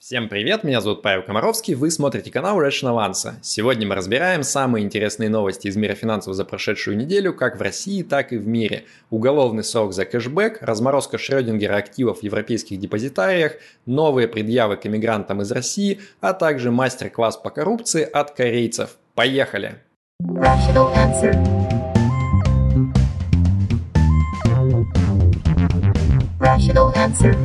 Всем привет, меня зовут Павел Комаровский, вы смотрите канал Rational Answer. Сегодня мы разбираем самые интересные новости из мира финансов за прошедшую неделю, как в России, так и в мире. Уголовный срок за кэшбэк, разморозка Шрёдингера активов в европейских депозитариях, новые предъявы к эмигрантам из России, а также мастер-класс по коррупции от корейцев. Поехали! Rational Answer. Rational Answer.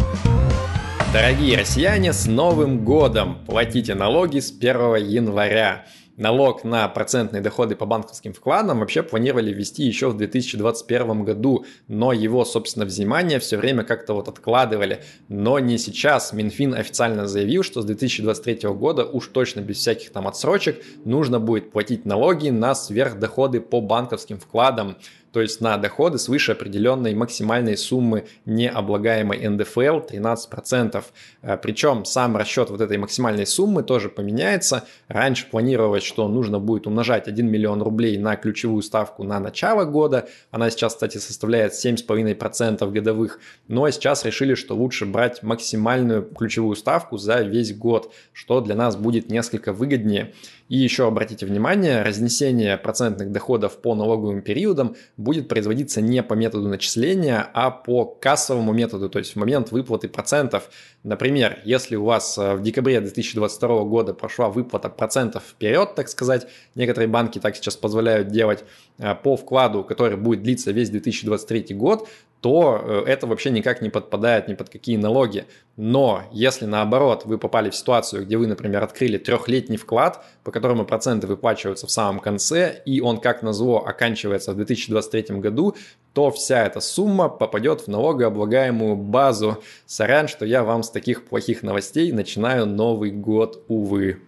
Дорогие россияне, с Новым годом! Платите налоги с 1 января. Налог на процентные доходы по банковским вкладам вообще планировали ввести еще в 2021 году, но его, собственно, взимание все время как-то вот откладывали. Но не сейчас. Минфин официально заявил, что с 2023 года уж точно без всяких там отсрочек нужно будет платить налоги на сверхдоходы по банковским вкладам то есть на доходы свыше определенной максимальной суммы необлагаемой НДФЛ 13%. Э, Причем сам расчет вот этой максимальной суммы тоже поменяется. Раньше планировалось, что нужно будет умножать 1 миллион рублей на ключевую ставку на начало года. Она сейчас, кстати, составляет 7,5% годовых. Но сейчас решили, что лучше брать максимальную ключевую ставку за весь год, что для нас будет несколько выгоднее. И еще обратите внимание, разнесение процентных доходов по налоговым периодам будет производиться не по методу начисления, а по кассовому методу, то есть в момент выплаты процентов. Например, если у вас э, в декабре 2022 года прошла выплата процентов вперед, так сказать, некоторые банки так сейчас позволяют делать э, по вкладу, который будет длиться весь 2023 год, то э, это вообще никак не подпадает ни под какие налоги. Но если наоборот вы попали в ситуацию, где вы, например, открыли трехлетний вклад, по которому проценты выплачиваются в самом конце, и он как назло оканчивается в 2023 году, то вся эта сумма попадет в налогооблагаемую базу. Сорян, что я вам с таких плохих новостей начинаю Новый год, увы.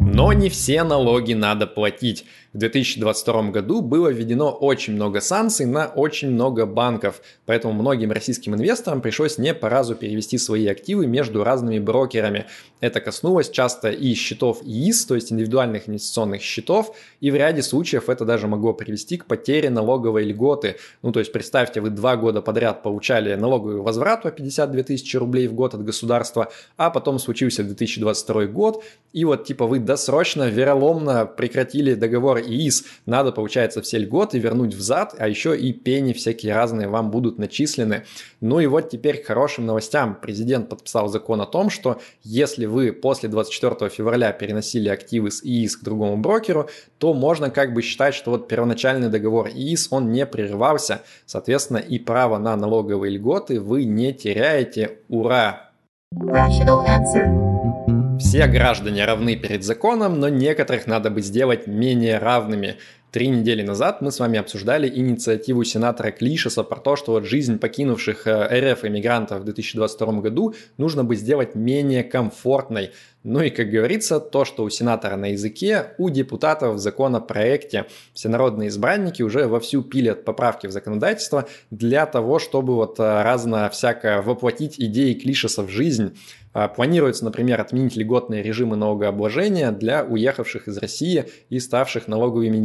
Но не все налоги надо платить. В 2022 году было введено очень много санкций на очень много банков, поэтому многим российским инвесторам пришлось не по разу перевести свои активы между разными брокерами. Это коснулось часто и счетов ИИС, то есть индивидуальных инвестиционных счетов, и в ряде случаев это даже могло привести к потере налоговой льготы. Ну, то есть представьте, вы два года подряд получали налоговый возврат по 52 тысячи рублей в год от государства, а потом случился 2022 год, и вот типа вы до срочно, вероломно прекратили договор ИИС. Надо, получается, все льготы вернуть взад, а еще и пени всякие разные вам будут начислены. Ну и вот теперь к хорошим новостям. Президент подписал закон о том, что если вы после 24 февраля переносили активы с ИИС к другому брокеру, то можно как бы считать, что вот первоначальный договор ИИС, он не прерывался. Соответственно, и право на налоговые льготы вы не теряете. Ура! Rational answer. Все граждане равны перед законом, но некоторых надо бы сделать менее равными. Три недели назад мы с вами обсуждали инициативу сенатора Клишеса про то, что вот жизнь покинувших э, РФ иммигрантов в 2022 году нужно бы сделать менее комфортной. Ну и, как говорится, то, что у сенатора на языке, у депутатов в законопроекте. Всенародные избранники уже вовсю пилят поправки в законодательство для того, чтобы вот э, разно всяко воплотить идеи Клишеса в жизнь. А, планируется, например, отменить льготные режимы налогообложения для уехавших из России и ставших налоговыми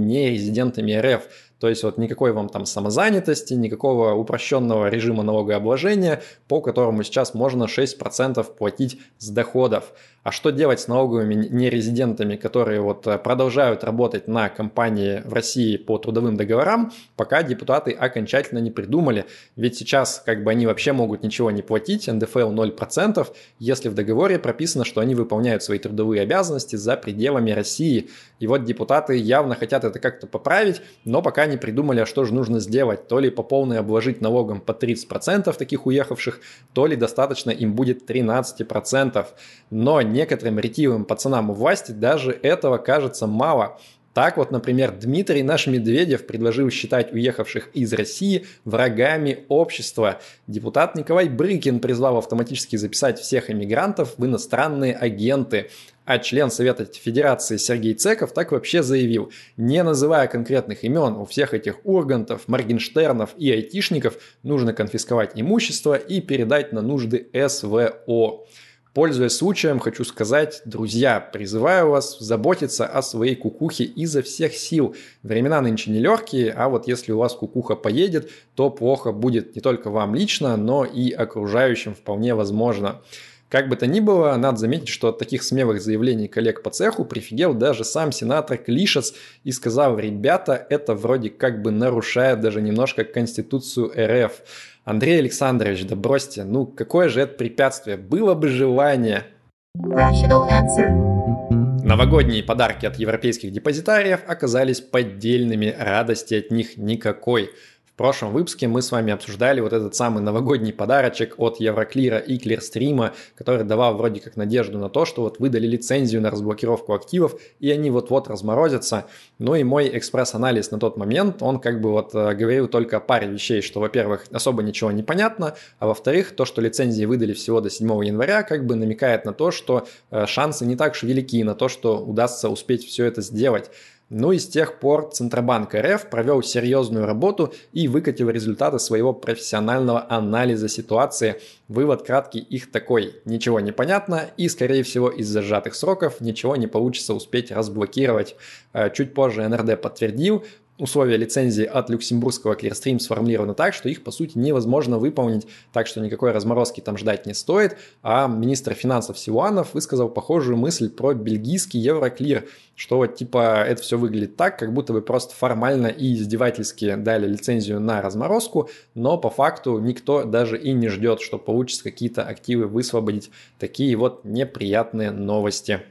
нерезидентами РФ. То есть вот никакой вам там самозанятости, никакого упрощенного режима налогообложения, по которому сейчас можно 6% платить с доходов. А что делать с налоговыми нерезидентами, которые вот э, продолжают работать на компании в России по трудовым договорам, пока депутаты окончательно не придумали. Ведь сейчас как бы они вообще могут ничего не платить, НДФЛ 0%, если в договоре прописано, что они выполняют свои трудовые обязанности за пределами России. И вот депутаты явно хотят это как-то поправить, но пока не придумали, а что же нужно сделать. То ли по полной обложить налогом по 30% таких уехавших, то ли достаточно им будет 13%. Но некоторым ретивым пацанам у власти даже этого кажется мало. Так вот, например, Дмитрий наш Медведев предложил считать уехавших из России врагами общества. Депутат Николай Брыкин призвал автоматически записать всех иммигрантов в иностранные агенты. А член Совета Федерации Сергей Цеков так вообще заявил, не называя конкретных имен, у всех этих Ургантов, Моргенштернов и айтишников нужно конфисковать имущество и передать на нужды СВО. Пользуясь случаем, хочу сказать, друзья, призываю вас заботиться о своей кукухе изо всех сил. Времена нынче нелегкие, а вот если у вас кукуха поедет, то плохо будет не только вам лично, но и окружающим вполне возможно. Как бы то ни было, надо заметить, что от таких смелых заявлений коллег по цеху прифигел даже сам сенатор Клишец и сказал, ребята, это вроде как бы нарушает даже немножко Конституцию РФ. Андрей Александрович, да бросьте, ну какое же это препятствие? Было бы желание. Новогодние подарки от европейских депозитариев оказались поддельными, радости от них никакой. Прошлом выпуске мы с вами обсуждали вот этот самый новогодний подарочек от Евроклира и Клирстрима, который давал вроде как надежду на то, что вот выдали лицензию на разблокировку активов, и они вот-вот разморозятся. Ну и мой экспресс-анализ на тот момент, он как бы вот э, говорил только о паре вещей, что, во-первых, особо ничего не понятно, а во-вторых, то, что лицензии выдали всего до 7 января, как бы намекает на то, что э, шансы не так уж велики на то, что удастся успеть все это сделать. Ну и с тех пор Центробанк РФ провел серьезную работу и выкатил результаты своего профессионального анализа ситуации. Вывод краткий их такой. Ничего не понятно и, скорее всего, из-за сжатых сроков ничего не получится успеть разблокировать. Э, чуть позже НРД подтвердил, условия лицензии от люксембургского Clearstream сформулированы так, что их, по сути, невозможно выполнить, так что никакой разморозки там ждать не стоит. А министр финансов Силуанов высказал похожую мысль про бельгийский Евроклир, что вот типа это все выглядит так, как будто бы просто формально и издевательски дали лицензию на разморозку, но по факту никто даже и не ждет, что получится какие-то активы высвободить. Такие вот неприятные новости.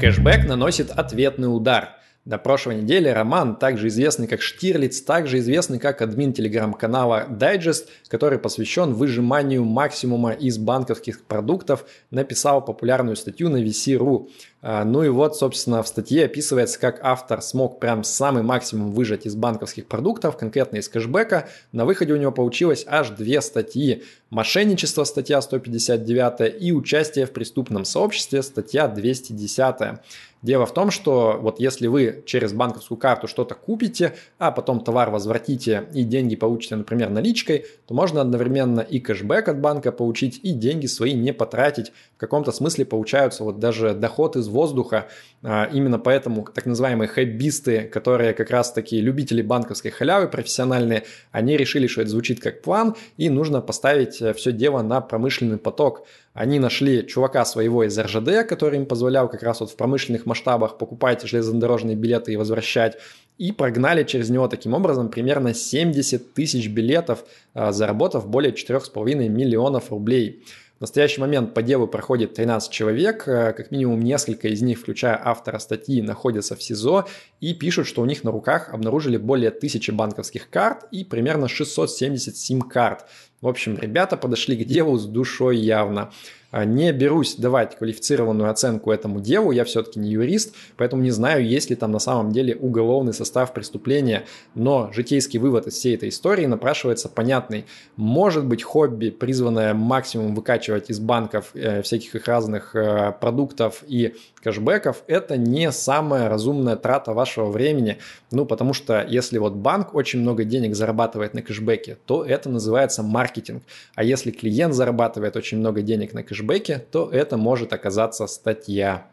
Кэшбэк наносит ответный удар – до прошлой недели Роман, также известный как Штирлиц, также известный как админ телеграм-канала Digest, который посвящен выжиманию максимума из банковских продуктов, написал популярную статью на VC.ru. А, ну и вот, собственно, в статье описывается, как автор смог прям самый максимум выжать из банковских продуктов, конкретно из кэшбэка. На выходе у него получилось аж две статьи. Мошенничество, статья 159, и участие в преступном сообществе, статья 210. Дело в том, что вот если вы через банковскую карту что-то купите, а потом товар возвратите и деньги получите, например, наличкой, то можно одновременно и кэшбэк от банка получить, и деньги свои не потратить. В каком-то смысле получаются вот даже доход из воздуха. А, именно поэтому так называемые хэббисты, которые как раз таки любители банковской халявы профессиональные, они решили, что это звучит как план, и нужно поставить э, все дело на промышленный поток. Они нашли чувака своего из РЖД, который им позволял как раз вот в промышленных масштабах покупать железнодорожные билеты и возвращать, и прогнали через него таким образом примерно 70 тысяч билетов, а, заработав более 4,5 миллионов рублей. В настоящий момент по делу проходит 13 человек, э, как минимум несколько из них, включая автора статьи, находятся в СИЗО и пишут, что у них на руках обнаружили более тысячи банковских карт и примерно 670 сим-карт. В общем, ребята подошли к делу с душой явно. А, не берусь давать квалифицированную оценку этому делу, я все-таки не юрист, поэтому не знаю, есть ли там на самом деле уголовный состав преступления, но житейский вывод из всей этой истории напрашивается понятный. Может быть хобби, призванное максимум выкачивать из банков э, всяких их разных э, продуктов и кэшбэков, это не самая разумная трата вашего времени, ну потому что если вот банк очень много денег зарабатывает на кэшбэке, то это называется маркетинг, а если клиент зарабатывает очень много денег на кэшбэке, кэшбэке, то это может оказаться статья.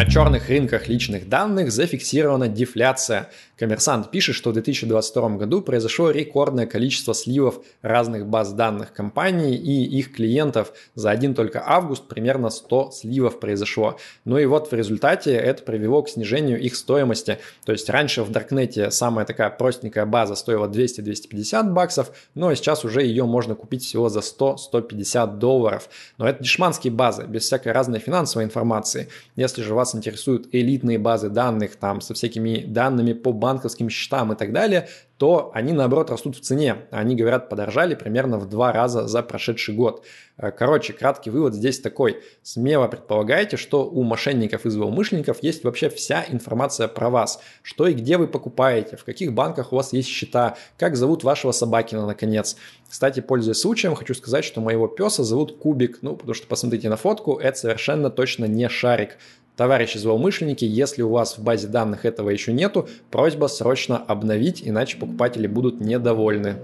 На черных рынках личных данных зафиксирована дефляция. Коммерсант пишет, что в 2022 году произошло рекордное количество сливов разных баз данных компаний и их клиентов. За один только август примерно 100 сливов произошло. Ну и вот в результате это привело к снижению их стоимости. То есть раньше в Даркнете самая такая простенькая база стоила 200-250 баксов, но сейчас уже ее можно купить всего за 100-150 долларов. Но это дешманские базы, без всякой разной финансовой информации. Если же вас интересуют элитные базы данных там со всякими данными по банковским счетам и так далее, то они наоборот растут в цене. Они, говорят, подорожали примерно в два раза за прошедший год. Э, короче, краткий вывод здесь такой. Смело предполагайте, что у мошенников и злоумышленников есть вообще вся информация про вас. Что и где вы покупаете, в каких банках у вас есть счета, как зовут вашего собакина, наконец. Кстати, пользуясь случаем, хочу сказать, что моего песа зовут Кубик. Ну, потому что посмотрите на фотку, это совершенно точно не шарик. Товарищи злоумышленники, если у вас в базе данных этого еще нету, просьба срочно обновить, иначе покупатели будут недовольны.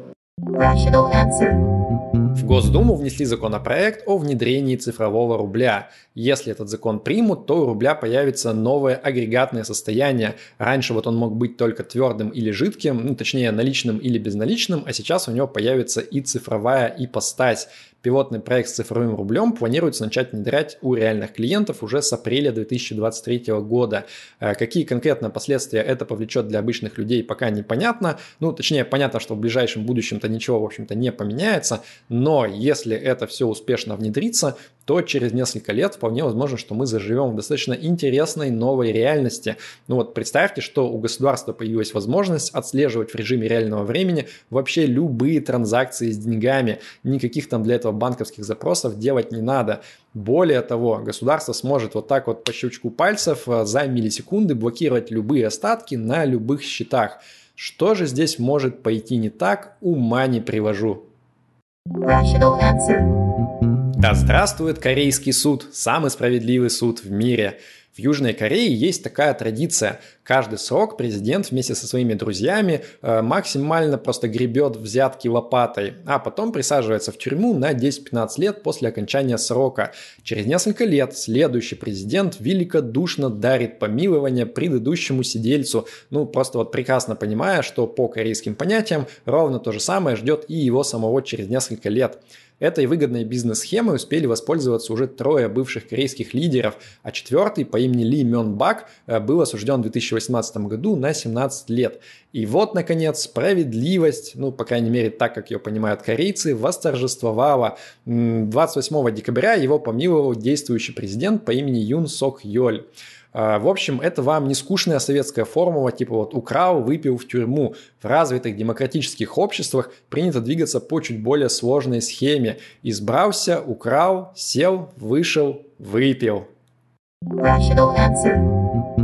В Госдуму внесли законопроект о внедрении цифрового рубля. Если этот закон примут, то у рубля появится новое агрегатное состояние. Раньше вот он мог быть только твердым или жидким, ну точнее наличным или безналичным, а сейчас у него появится и цифровая ипостась. Пилотный проект с цифровым рублем планируется начать внедрять у реальных клиентов уже с апреля 2023 года. Э, какие конкретно последствия это повлечет для обычных людей, пока непонятно. Ну, точнее, понятно, что в ближайшем будущем-то ничего, в общем-то, не поменяется, но если это все успешно внедрится, то через несколько лет вполне возможно, что мы заживем в достаточно интересной новой реальности. Ну вот представьте, что у государства появилась возможность отслеживать в режиме реального времени вообще любые транзакции с деньгами. Никаких там для этого банковских запросов делать не надо. Более того, государство сможет вот так вот по щелчку пальцев э, за миллисекунды блокировать любые остатки на любых счетах. Что же здесь может пойти не так, ума не привожу. Rational answer. Да здравствует корейский суд, самый справедливый суд в мире. В Южной Корее есть такая традиция. Каждый срок президент вместе со своими друзьями э, максимально просто гребет взятки лопатой, а потом присаживается в тюрьму на 10-15 лет после окончания срока. Через несколько лет следующий президент великодушно дарит помилование предыдущему сидельцу, ну просто вот прекрасно понимая, что по корейским понятиям ровно то же самое ждет и его самого через несколько лет. Этой выгодной бизнес-схемой успели воспользоваться уже трое бывших корейских лидеров, а четвертый по имени Ли Мён Бак э, был осужден в 2018 году на 17 лет. И вот, наконец, справедливость, ну, по крайней мере, так, как ее понимают корейцы, восторжествовала. 28 декабря его помиловал действующий президент по имени Юн Сок Йоль. А, в общем, это вам не скучная советская формула, типа вот украл, выпил в тюрьму. В развитых демократических обществах принято двигаться по чуть более сложной схеме. Избрался, украл, сел, вышел, выпил. Rational answer.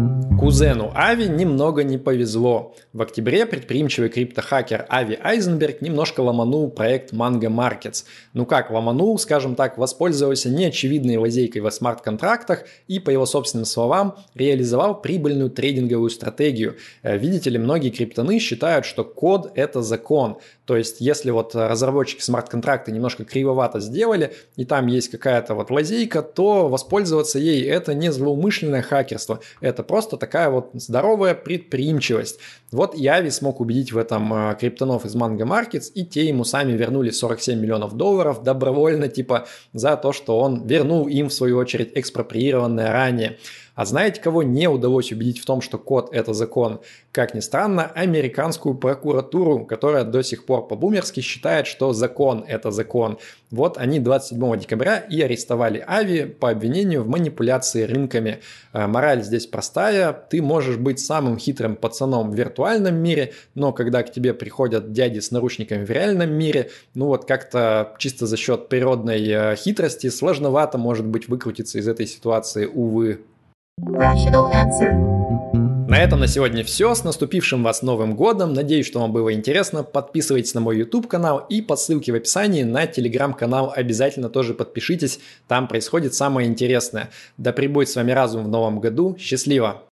Кузену Ави немного не повезло. В октябре предприимчивый криптохакер Ави Айзенберг немножко ломанул проект Mango Markets. Ну как ломанул, скажем так, воспользовался неочевидной лазейкой во смарт-контрактах и, по его собственным словам, реализовал прибыльную трейдинговую стратегию. Э, видите ли, многие криптоны считают, что код – это закон. То есть, если вот разработчики смарт-контракта немножко кривовато сделали, и там есть какая-то вот лазейка, то воспользоваться ей – это не злоумышленное хакерство, это просто так такая вот здоровая предприимчивость. Вот Яви смог убедить в этом э, криптонов из Mango Markets, и те ему сами вернули 47 миллионов долларов добровольно, типа, за то, что он вернул им, в свою очередь, экспроприированное ранее. А знаете, кого не удалось убедить в том, что код – это закон? Как ни странно, американскую прокуратуру, которая до сих пор по-бумерски считает, что закон – это закон. Вот они 27 декабря и арестовали Ави по обвинению в манипуляции рынками. Э, мораль здесь простая. Ты можешь быть самым хитрым пацаном в виртуальном мире, но когда к тебе приходят дяди с наручниками в реальном мире, ну вот как-то чисто за счет природной э, хитрости сложновато может быть выкрутиться из этой ситуации, увы. На этом на сегодня все. С наступившим вас Новым Годом. Надеюсь, что вам было интересно. Подписывайтесь на мой YouTube канал и по ссылке в описании на Telegram канал обязательно тоже подпишитесь. Там происходит самое интересное. Да пребудет с вами разум в Новом году. Счастливо!